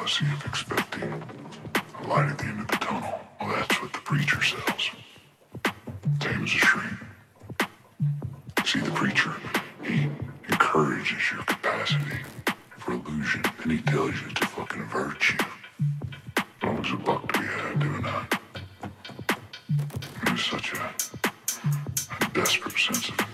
fallacy expecting a light at the end of the tunnel. Well, that's what the preacher sells. Same as a shrink. See, the preacher, he encourages your capacity for illusion, and he tells you it's a fucking virtue. As a buck to be had doing that. There's such a, a desperate sense of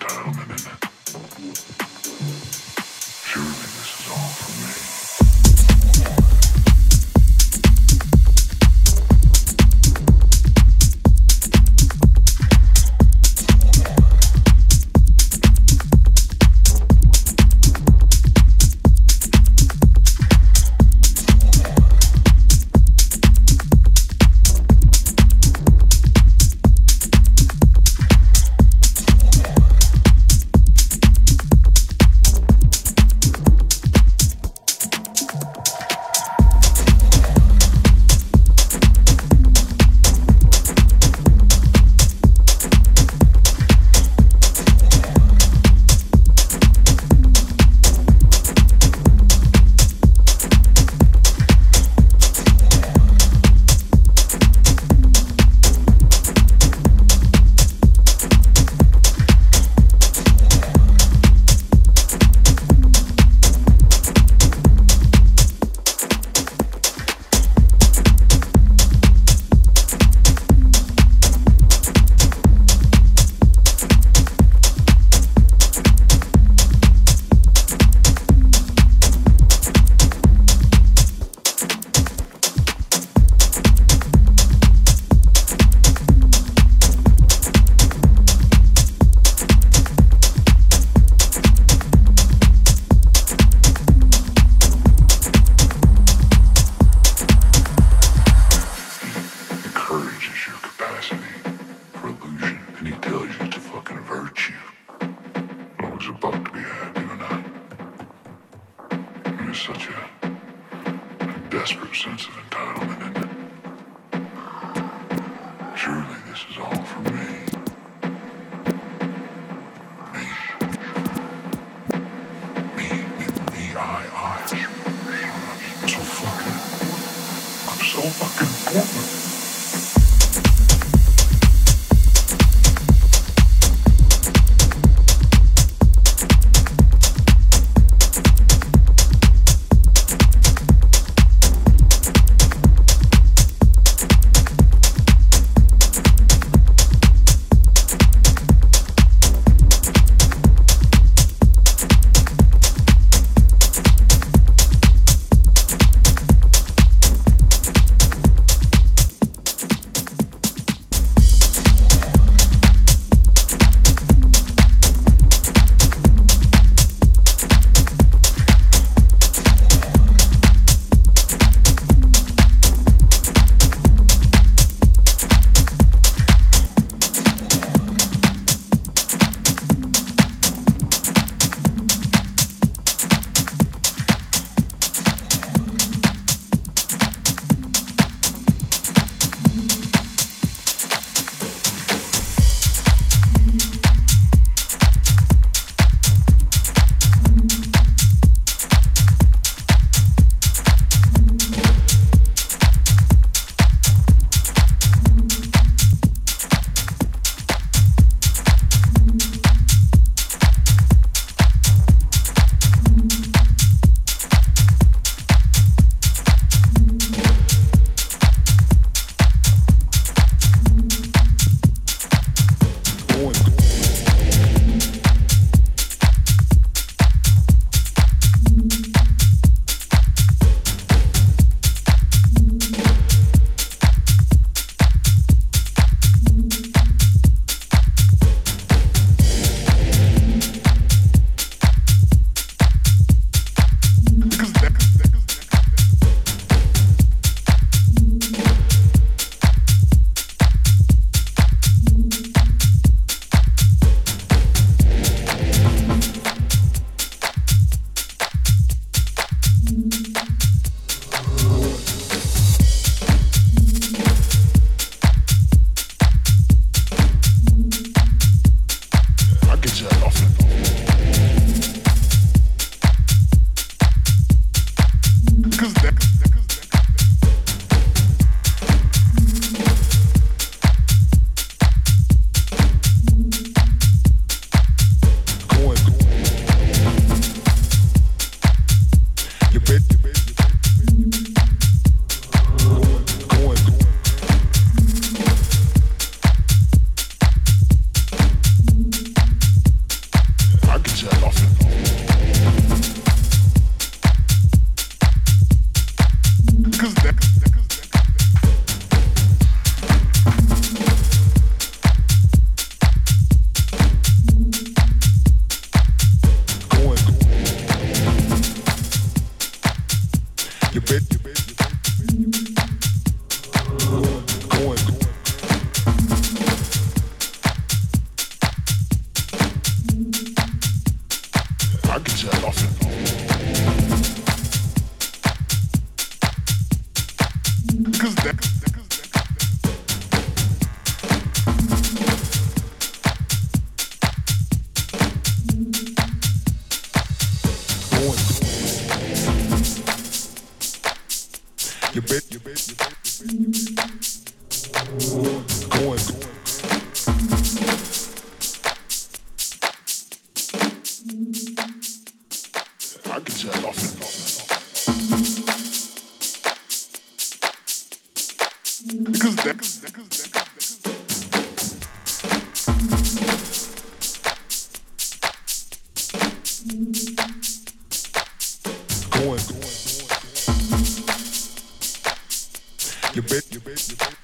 you bet, you bet, you bet.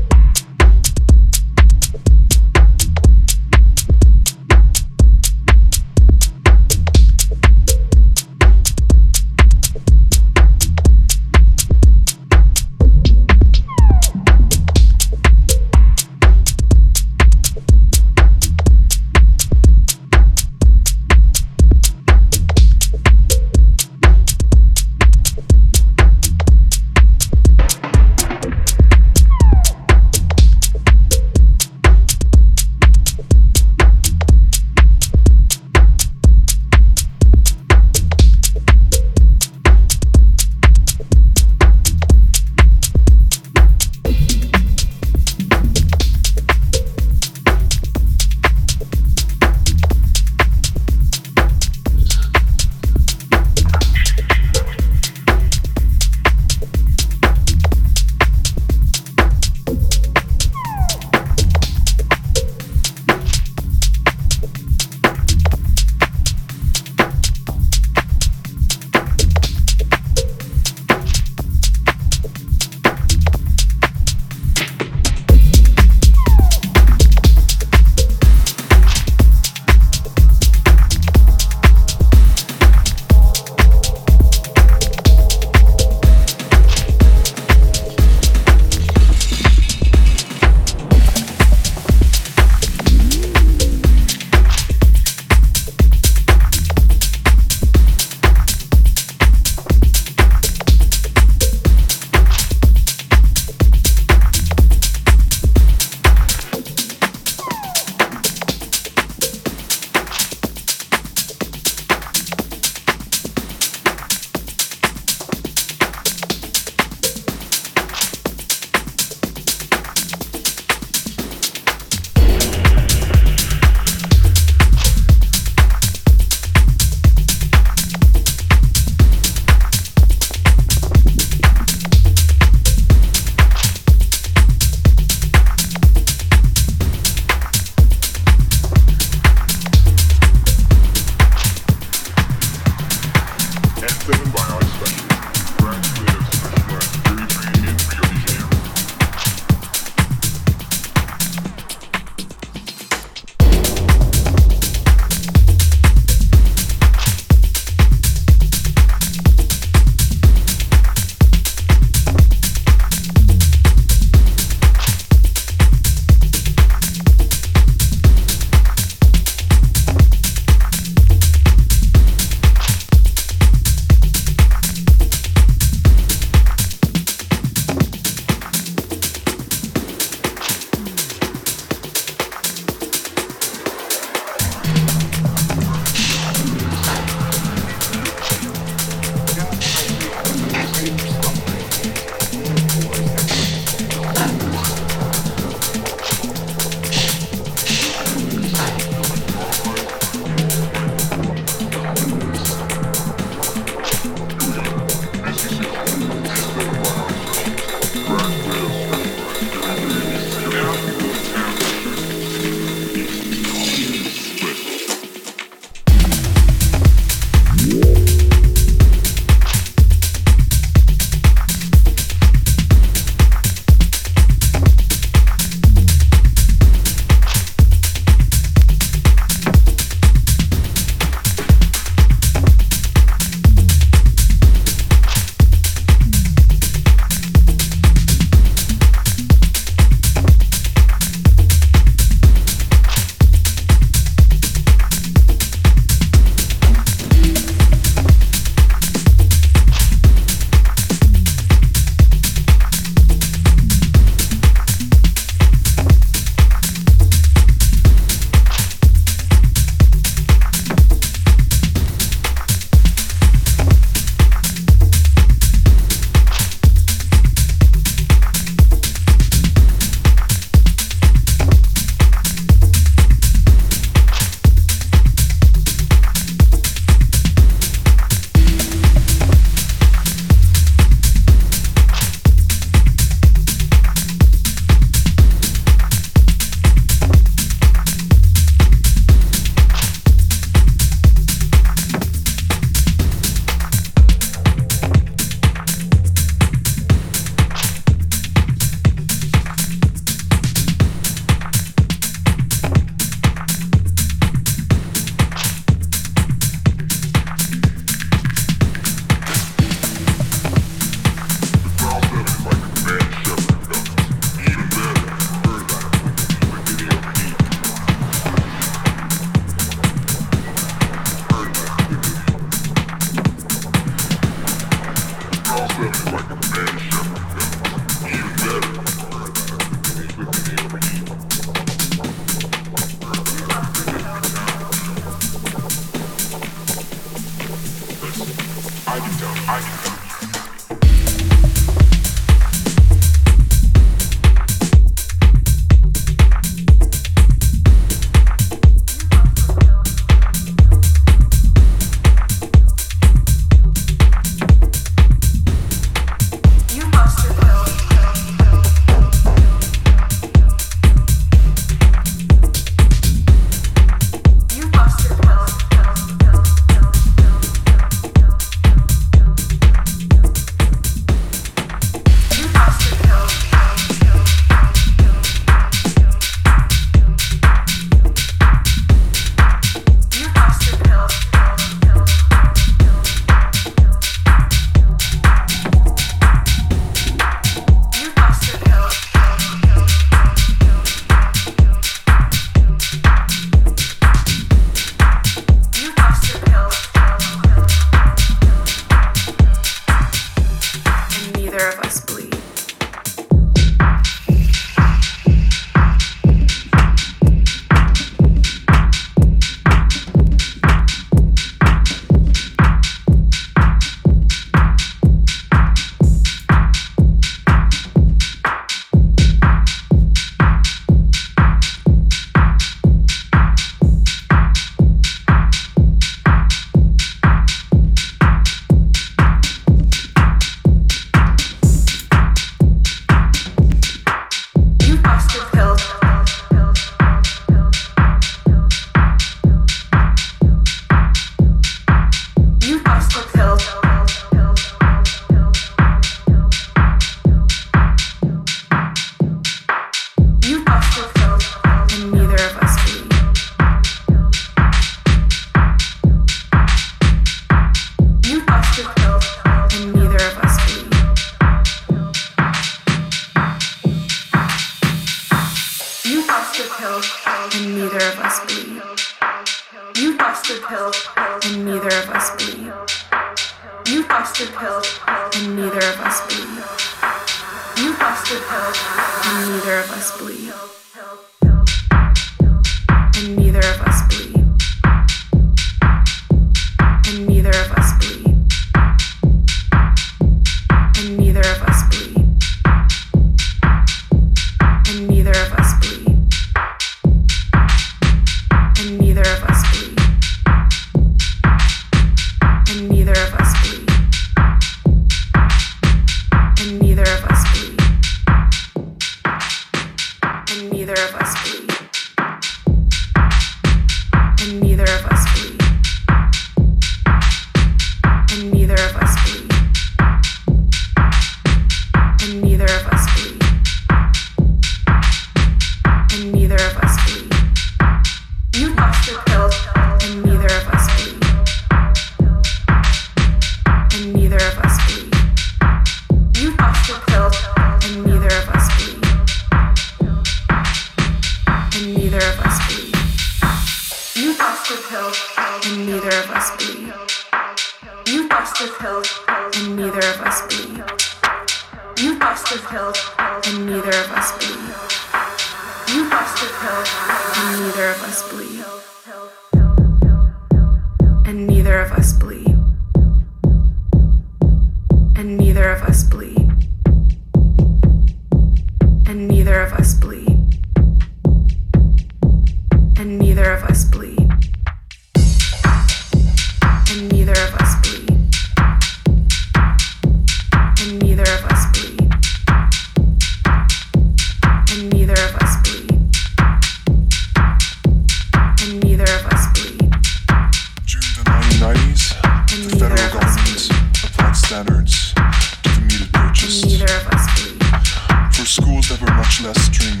restless dream.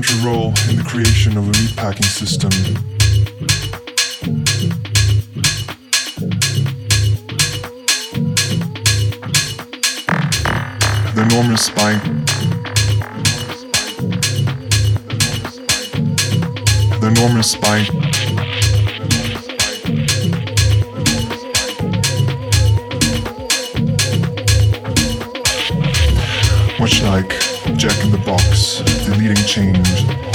central role in the creation of a meatpacking system. The enormous spine. The enormous spine. Much like Jack in the Box, the leading change.